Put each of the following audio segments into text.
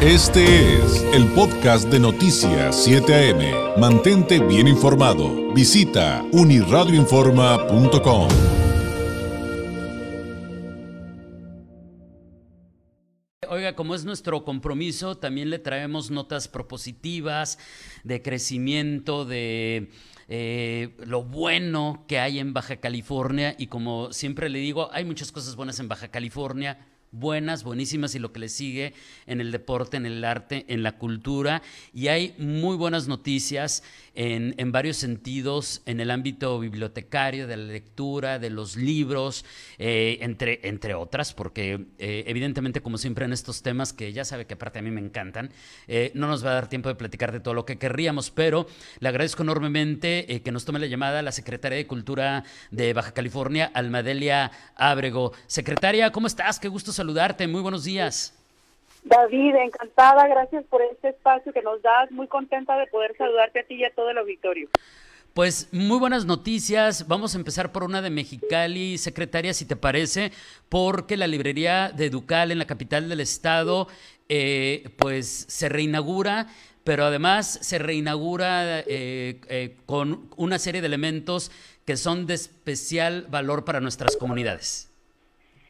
Este es el podcast de Noticias 7 AM. Mantente bien informado. Visita uniradioinforma.com. Oiga, como es nuestro compromiso, también le traemos notas propositivas de crecimiento, de eh, lo bueno que hay en Baja California. Y como siempre le digo, hay muchas cosas buenas en Baja California buenas, buenísimas y lo que le sigue en el deporte, en el arte, en la cultura. Y hay muy buenas noticias en, en, varios sentidos, en el ámbito bibliotecario, de la lectura, de los libros, eh, entre, entre otras, porque eh, evidentemente, como siempre en estos temas, que ya sabe que aparte a mí me encantan, eh, no nos va a dar tiempo de platicar de todo lo que querríamos, pero le agradezco enormemente que nos tome la llamada la secretaria de Cultura de Baja California, Almadelia Ábrego. Secretaria, ¿cómo estás? Qué gusto saludarte. Muy buenos días. David, encantada, gracias por este espacio que nos das, muy contenta de poder saludarte a ti y a todo el auditorio. Pues muy buenas noticias. Vamos a empezar por una de Mexicali, secretaria, si te parece, porque la librería de Ducal en la capital del estado, eh, pues se reinaugura, pero además se reinaugura eh, eh, con una serie de elementos que son de especial valor para nuestras comunidades.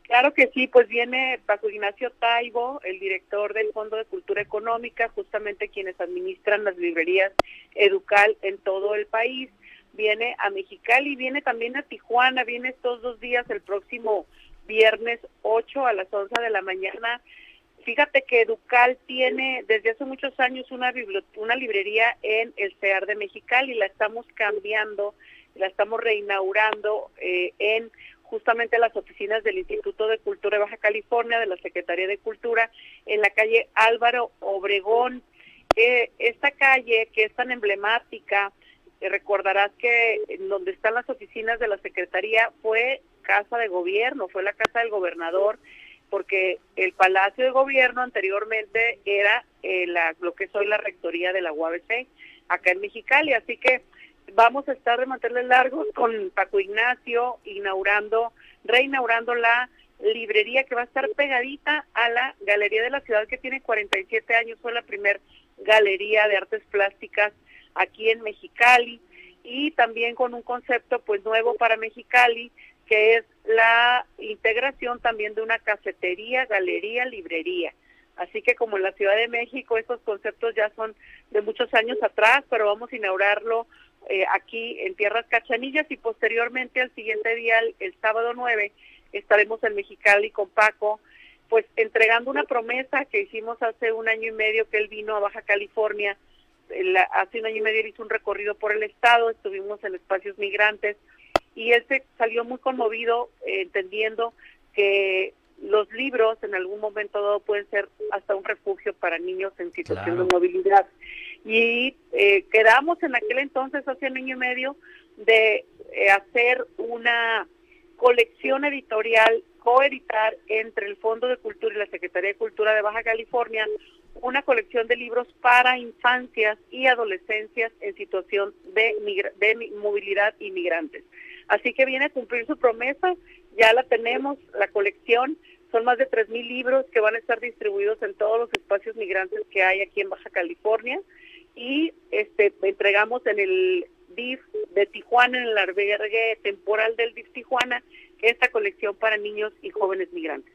Claro que sí, pues viene Paco Ignacio Taibo, el director del Fondo de Cultura Económica, justamente quienes administran las librerías Educal en todo el país. Viene a Mexicali, viene también a Tijuana, viene estos dos días, el próximo viernes 8 a las 11 de la mañana. Fíjate que Educal tiene desde hace muchos años una, una librería en el CEAR de Mexicali, la estamos cambiando, la estamos reinaugurando eh, en justamente las oficinas del Instituto de Cultura de Baja California, de la Secretaría de Cultura, en la calle Álvaro Obregón. Eh, esta calle que es tan emblemática, eh, recordarás que donde están las oficinas de la Secretaría fue casa de gobierno, fue la casa del gobernador, porque el Palacio de Gobierno anteriormente era eh, la, lo que es hoy la rectoría de la UABC, acá en Mexicali, así que vamos a estar de mantenerle largos con Paco Ignacio inaugurando, reinaugurando la librería que va a estar pegadita a la Galería de la Ciudad que tiene 47 años, fue la primer galería de artes plásticas aquí en Mexicali y también con un concepto pues nuevo para Mexicali que es la integración también de una cafetería, galería, librería. Así que como en la Ciudad de México estos conceptos ya son de muchos años atrás, pero vamos a inaugurarlo eh, aquí en Tierras Cachanillas y posteriormente al siguiente día, el, sábado 9, estaremos en Mexicali con Paco, pues entregando una promesa que hicimos hace un año y medio que él vino a Baja California. hace un año y medio hizo un recorrido por el estado, estuvimos en espacios migrantes y él se salió muy conmovido eh, entendiendo que los libros en algún momento dado pueden ser hasta un refugio para niños en situación de movilidad y eh, quedamos en aquel entonces, hace un año y medio, de eh, hacer una colección editorial, coeditar entre el Fondo de Cultura y la Secretaría de Cultura de Baja California una colección de libros para infancias y adolescencias en situación de, de movilidad inmigrantes. Así que viene a cumplir su promesa, ya la tenemos, la colección, son más de 3.000 libros que van a estar distribuidos en todos los espacios migrantes que hay aquí en Baja California y este entregamos en el DIF de Tijuana, en el albergue temporal del DIF Tijuana, esta colección para niños y jóvenes migrantes.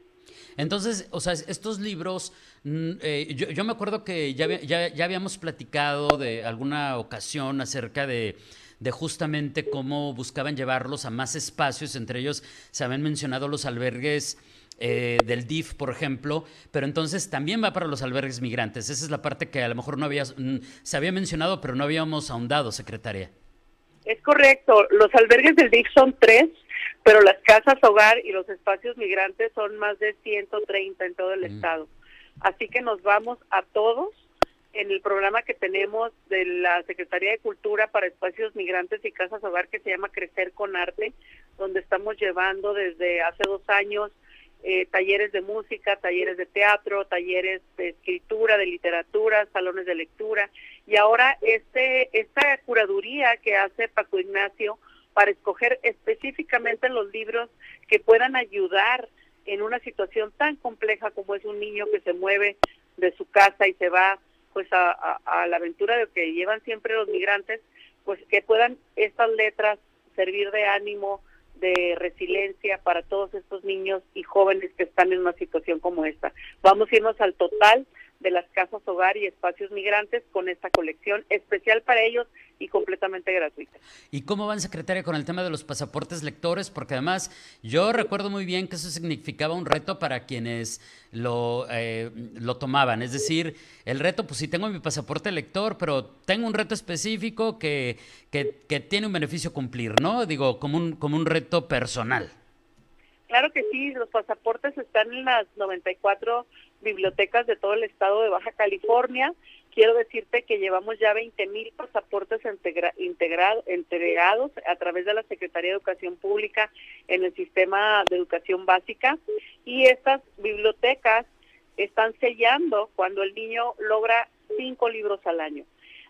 Entonces, o sea, estos libros, mm, eh, yo, me acuerdo que ya, ya, ya, habíamos platicado de alguna ocasión acerca de, de, justamente cómo buscaban llevarlos a más espacios, entre ellos se habían mencionado los albergues eh, del DIF, por ejemplo, pero entonces también va para los albergues migrantes. Esa es la parte que a lo mejor no había, mm, se había mencionado, pero no habíamos ahondado, secretaria. Es correcto, los albergues del DIF son tres, pero las casas hogar y los espacios migrantes son más de 130 en todo el mm. estado. Así que nos vamos a todos en el programa que tenemos de la Secretaría de Cultura para Espacios Migrantes y Casas Hogar que se llama Crecer con Arte, donde estamos llevando desde hace dos años eh, talleres de música, talleres de teatro, talleres de escritura, de literatura, salones de lectura. Y ahora este esta curaduría que hace Paco Ignacio para escoger específicamente los libros que puedan ayudar en una situación tan compleja como es un niño que se mueve de su casa y se va pues a, a la aventura de que llevan siempre los migrantes, pues que puedan estas letras servir de ánimo, de resiliencia para todos estos niños y jóvenes que están en una situación como esta. Vamos a irnos al total de las casas hogar y espacios migrantes con esta colección especial para ellos y completamente gratuita. ¿Y cómo van, secretaria, con el tema de los pasaportes lectores? Porque además yo recuerdo muy bien que eso significaba un reto para quienes lo, eh, lo tomaban. Es decir, el reto, pues sí tengo mi pasaporte lector, pero tengo un reto específico que, que, que tiene un beneficio cumplir, ¿no? Digo, como un, como un reto personal. Claro que sí, los pasaportes están en las 94 bibliotecas de todo el estado de Baja California. Quiero decirte que llevamos ya 20 mil pasaportes entregados a través de la Secretaría de Educación Pública en el sistema de educación básica y estas bibliotecas están sellando cuando el niño logra cinco libros al año.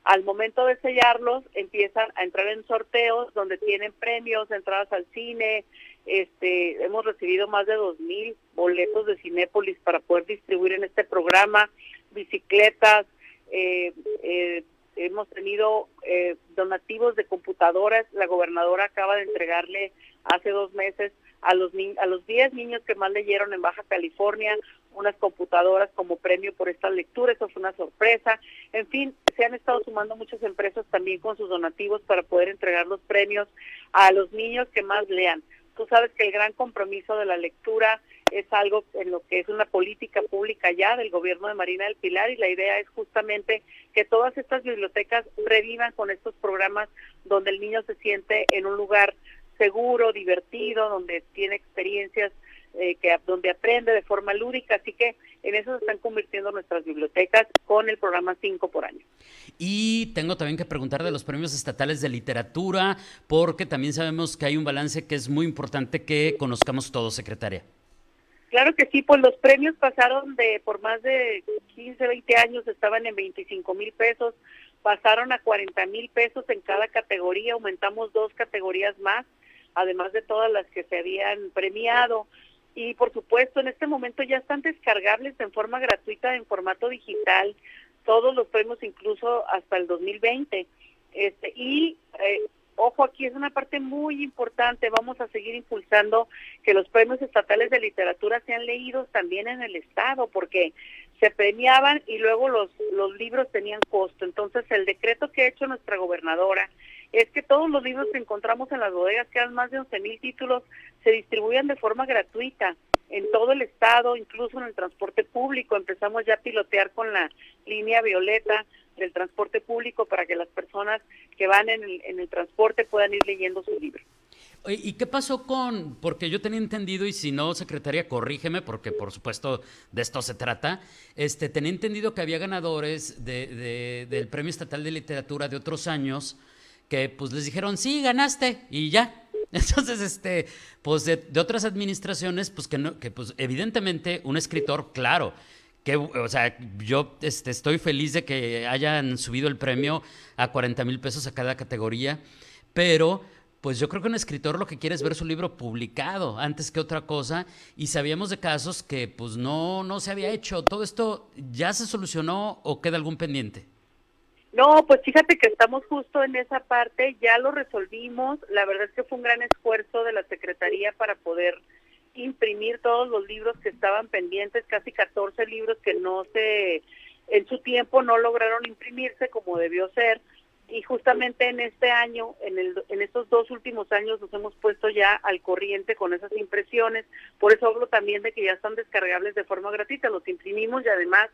Al momento de sellarlos empiezan a entrar en sorteos donde tienen premios, entradas al cine, este, hemos recibido más de dos mil boletos de Cinépolis para poder distribuir en este programa, bicicletas, eh, eh, hemos tenido eh, donativos de computadoras. La gobernadora acaba de entregarle hace dos meses a los a los 10 niños que más leyeron en Baja California unas computadoras como premio por esta lectura, eso fue una sorpresa. En fin, se han estado sumando muchas empresas también con sus donativos para poder entregar los premios a los niños que más lean. Tú sabes que el gran compromiso de la lectura es algo en lo que es una política pública ya del gobierno de Marina del Pilar y la idea es justamente que todas estas bibliotecas revivan con estos programas donde el niño se siente en un lugar seguro, divertido, donde tiene experiencias eh, que donde aprende de forma lúdica, así que en eso se están convirtiendo nuestras bibliotecas con el programa 5 por año. Y tengo también que preguntar de los premios estatales de literatura, porque también sabemos que hay un balance que es muy importante que conozcamos todos, secretaria. Claro que sí, pues los premios pasaron de por más de 15, 20 años, estaban en 25 mil pesos, pasaron a 40 mil pesos en cada categoría, aumentamos dos categorías más, además de todas las que se habían premiado y por supuesto en este momento ya están descargables en forma gratuita en formato digital todos los premios incluso hasta el 2020 este y eh, ojo aquí es una parte muy importante vamos a seguir impulsando que los premios estatales de literatura sean leídos también en el estado porque se premiaban y luego los los libros tenían costo. Entonces el decreto que ha hecho nuestra gobernadora es que todos los libros que encontramos en las bodegas, que eran más de 11 mil títulos, se distribuyen de forma gratuita en todo el estado, incluso en el transporte público. Empezamos ya a pilotear con la línea violeta del transporte público para que las personas que van en el, en el transporte puedan ir leyendo su libro. ¿Y qué pasó con.? Porque yo tenía entendido, y si no, secretaria, corrígeme, porque por supuesto de esto se trata. Este, tenía entendido que había ganadores de, del Premio Estatal de Literatura de otros años que pues les dijeron, sí, ganaste y ya. Entonces, este, pues de, otras administraciones, pues que no, que pues evidentemente un escritor, claro, que, o sea, yo este, estoy feliz de que hayan subido el premio a 40 mil pesos a cada categoría, pero pues yo creo que un escritor lo que quiere es ver su libro publicado antes que otra cosa y sabíamos de casos que pues no, no se había hecho. ¿Todo esto ya se solucionó o queda algún pendiente? No, pues fíjate que estamos justo en esa parte, ya lo resolvimos, la verdad es que fue un gran esfuerzo de la Secretaría para poder imprimir todos los libros que estaban pendientes, casi 14 libros que no se, en su tiempo no lograron imprimirse como debió ser, y justamente en este año, en, el, en estos dos últimos años nos hemos puesto ya al corriente con esas impresiones, por eso hablo también de que ya están descargables de forma gratuita, los imprimimos y además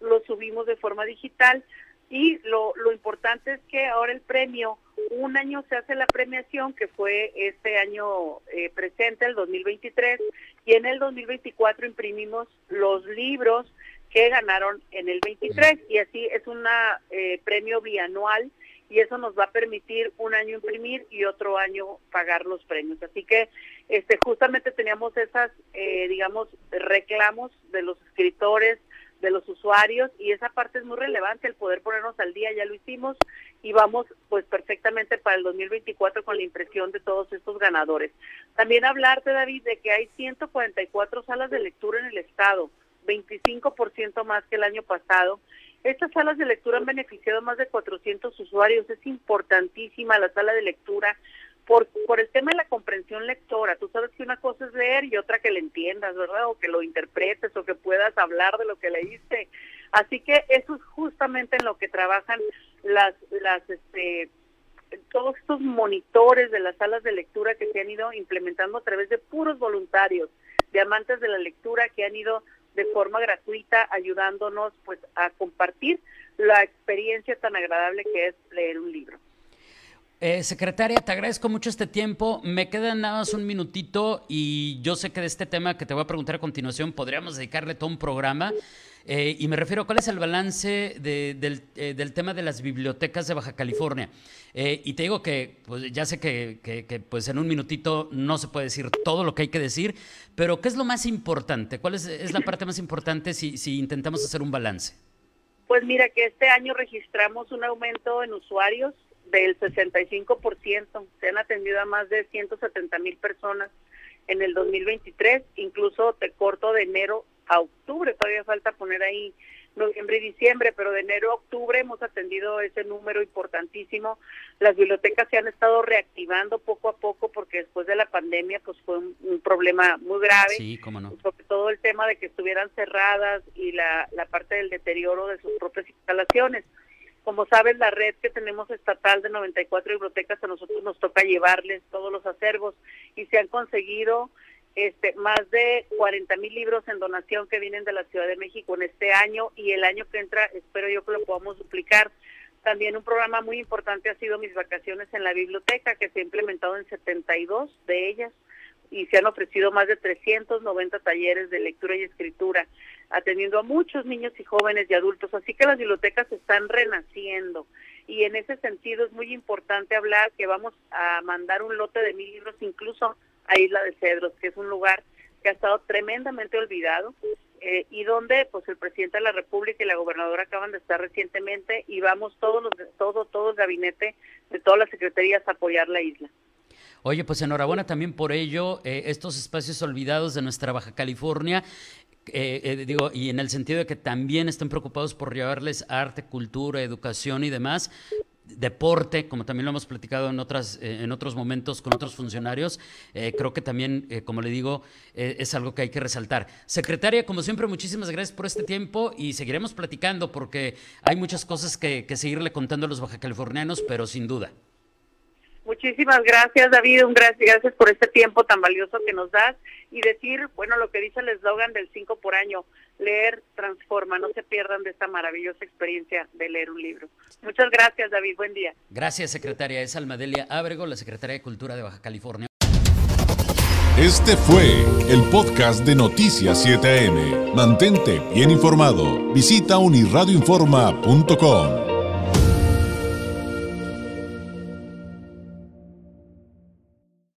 los subimos de forma digital, y lo, lo importante es que ahora el premio, un año se hace la premiación, que fue este año eh, presente, el 2023, y en el 2024 imprimimos los libros que ganaron en el 23, y así es un eh, premio bianual, y eso nos va a permitir un año imprimir y otro año pagar los premios. Así que este justamente teníamos esas, eh, digamos, reclamos de los escritores, de los usuarios y esa parte es muy relevante, el poder ponernos al día, ya lo hicimos y vamos pues perfectamente para el 2024 con la impresión de todos estos ganadores. También hablarte, David, de que hay 144 salas de lectura en el estado, 25% más que el año pasado. Estas salas de lectura han beneficiado a más de 400 usuarios. Es importantísima la sala de lectura por, por el tema de la comprensión lectora. Tú sabes que una cosa es leer y otra que le entiendas, ¿verdad? O que lo interpretes o que puedas hablar de lo que leíste. Así que eso es justamente en lo que trabajan las, las, este, todos estos monitores de las salas de lectura que se han ido implementando a través de puros voluntarios, de amantes de la lectura que han ido de forma gratuita ayudándonos pues a compartir la experiencia tan agradable que es leer un libro. Eh, secretaria, te agradezco mucho este tiempo. Me queda nada más un minutito y yo sé que de este tema que te voy a preguntar a continuación podríamos dedicarle todo un programa. Eh, y me refiero a cuál es el balance eh, del, tema de las bibliotecas de Baja California. y te digo que pues, ya sé que, pues en un minutito no se puede decir todo lo que hay que decir, pero ¿qué es lo más importante? ¿Cuál es, la parte más importante si, si intentamos hacer un balance? Pues mira que este año registramos un aumento en usuarios del 65%. Se han atendido a más de 170 mil personas en el 2023, incluso te corto de enero a octubre, todavía falta poner ahí noviembre y diciembre, pero de enero a octubre hemos atendido ese número importantísimo. Las bibliotecas se han estado reactivando poco a poco porque después de la pandemia pues fue un, problema muy grave. Sí, cómo no. Sobre todo el tema de que estuvieran cerradas y la, la parte del deterioro de sus propias instalaciones. Como sabes, la red que tenemos estatal de 94 bibliotecas, a nosotros nos toca llevarles todos los acervos y se han conseguido este, más de 40 mil libros en donación que vienen de la Ciudad de México en este año y el año que entra espero yo que lo podamos duplicar. También un programa muy importante ha sido Mis Vacaciones en la Biblioteca, que se ha implementado en 72 de ellas y se han ofrecido más de 390 talleres de lectura y escritura atendiendo a muchos niños y jóvenes y adultos. Así que las bibliotecas están renaciendo y en ese sentido es muy importante hablar que vamos a mandar un lote de mil libros incluso a Isla de Cedros, que es un lugar que ha estado tremendamente olvidado eh, y donde pues el presidente de la República y la gobernadora acaban de estar recientemente y vamos todos los todo todo el gabinete de todas las secretarías a apoyar la isla. Oye, pues enhorabuena también por ello, eh, estos espacios olvidados de nuestra Baja California. Eh, eh, digo, y en el sentido de que también estén preocupados por llevarles arte, cultura, educación y demás, deporte, como también lo hemos platicado en, otras, eh, en otros momentos con otros funcionarios, creo que también, como le digo, es algo que hay que resaltar. Secretaria, como siempre, muchísimas gracias por este tiempo y seguiremos platicando porque hay muchas cosas que, que seguirle contando a los bajacalifornianos, pero sin duda. Muchísimas gracias, David. Un gracias, gracias por este tiempo tan valioso que nos das y decir, bueno, lo que dice el eslogan del 5 por año, leer transforma. No se pierdan de esta maravillosa experiencia de leer un libro. Muchas gracias, David. Buen día. Gracias, secretaria. Es Almadelia Ábrego, la secretaria de Cultura de Baja California. Este fue el podcast de Noticias 7am. Mantente bien informado. Visita unirradioinforma.com.